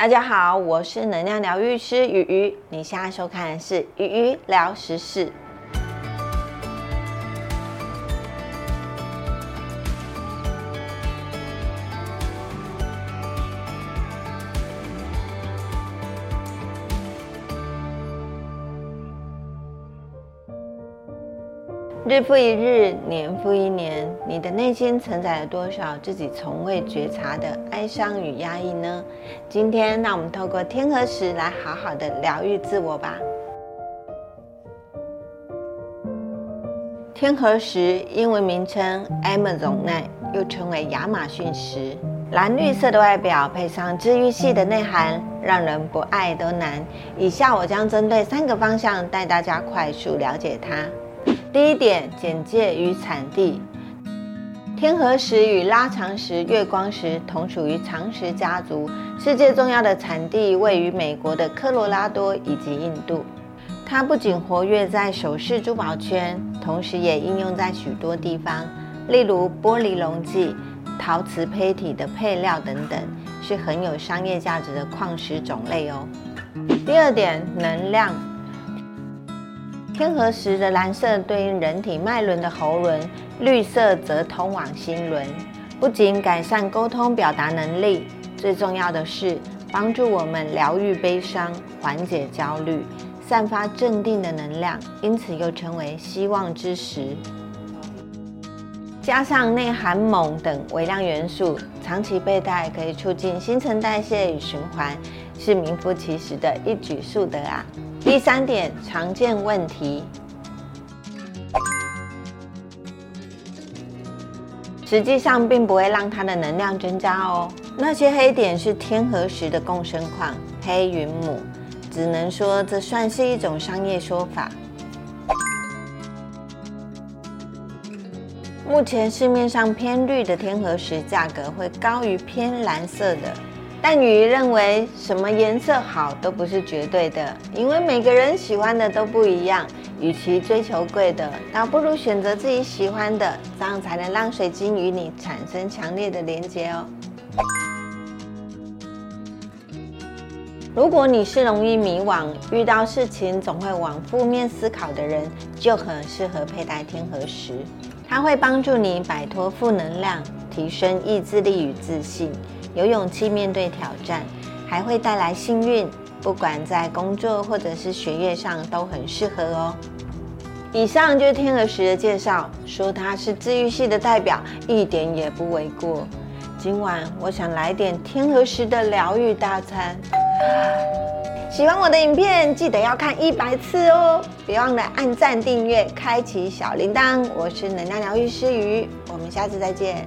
大家好，我是能量疗愈师鱼鱼，你现在收看的是鱼鱼聊时事。日复一日，年复一年，你的内心承载了多少自己从未觉察的哀伤与压抑呢？今天，让我们透过天河石来好好的疗愈自我吧。天河石英文名称 Amazonite，又称为亚马逊石，蓝绿色的外表配上治愈系的内涵，让人不爱都难。以下我将针对三个方向带大家快速了解它。第一点，简介与产地。天河石与拉长石、月光石同属于长石家族，世界重要的产地位于美国的科罗拉多以及印度。它不仅活跃在首饰珠宝圈，同时也应用在许多地方，例如玻璃溶剂、陶瓷胚体的配料等等，是很有商业价值的矿石种类哦。第二点，能量。天河石的蓝色对应人体脉轮的喉轮，绿色则通往心轮。不仅改善沟通表达能力，最重要的是帮助我们疗愈悲伤、缓解焦虑、散发镇定的能量，因此又称为希望之石。加上内含锰等微量元素，长期佩戴可以促进新陈代谢与循环，是名副其实的一举数得啊！第三点，常见问题，实际上并不会让它的能量增加哦。那些黑点是天河石的共生矿黑云母，只能说这算是一种商业说法。目前市面上偏绿的天河石价格会高于偏蓝色的。但鱼认为，什么颜色好都不是绝对的，因为每个人喜欢的都不一样。与其追求贵的，倒不如选择自己喜欢的，这样才能让水晶与你产生强烈的连接哦。如果你是容易迷惘、遇到事情总会往负面思考的人，就很适合佩戴天河石，它会帮助你摆脱负能量，提升意志力与自信。有勇气面对挑战，还会带来幸运。不管在工作或者是学业上都很适合哦。以上就是天鹅石的介绍，说它是治愈系的代表，一点也不为过。今晚我想来点天鹅石的疗愈大餐。喜欢我的影片，记得要看一百次哦！别忘了按赞、订阅、开启小铃铛。我是能量疗愈师鱼，我们下次再见。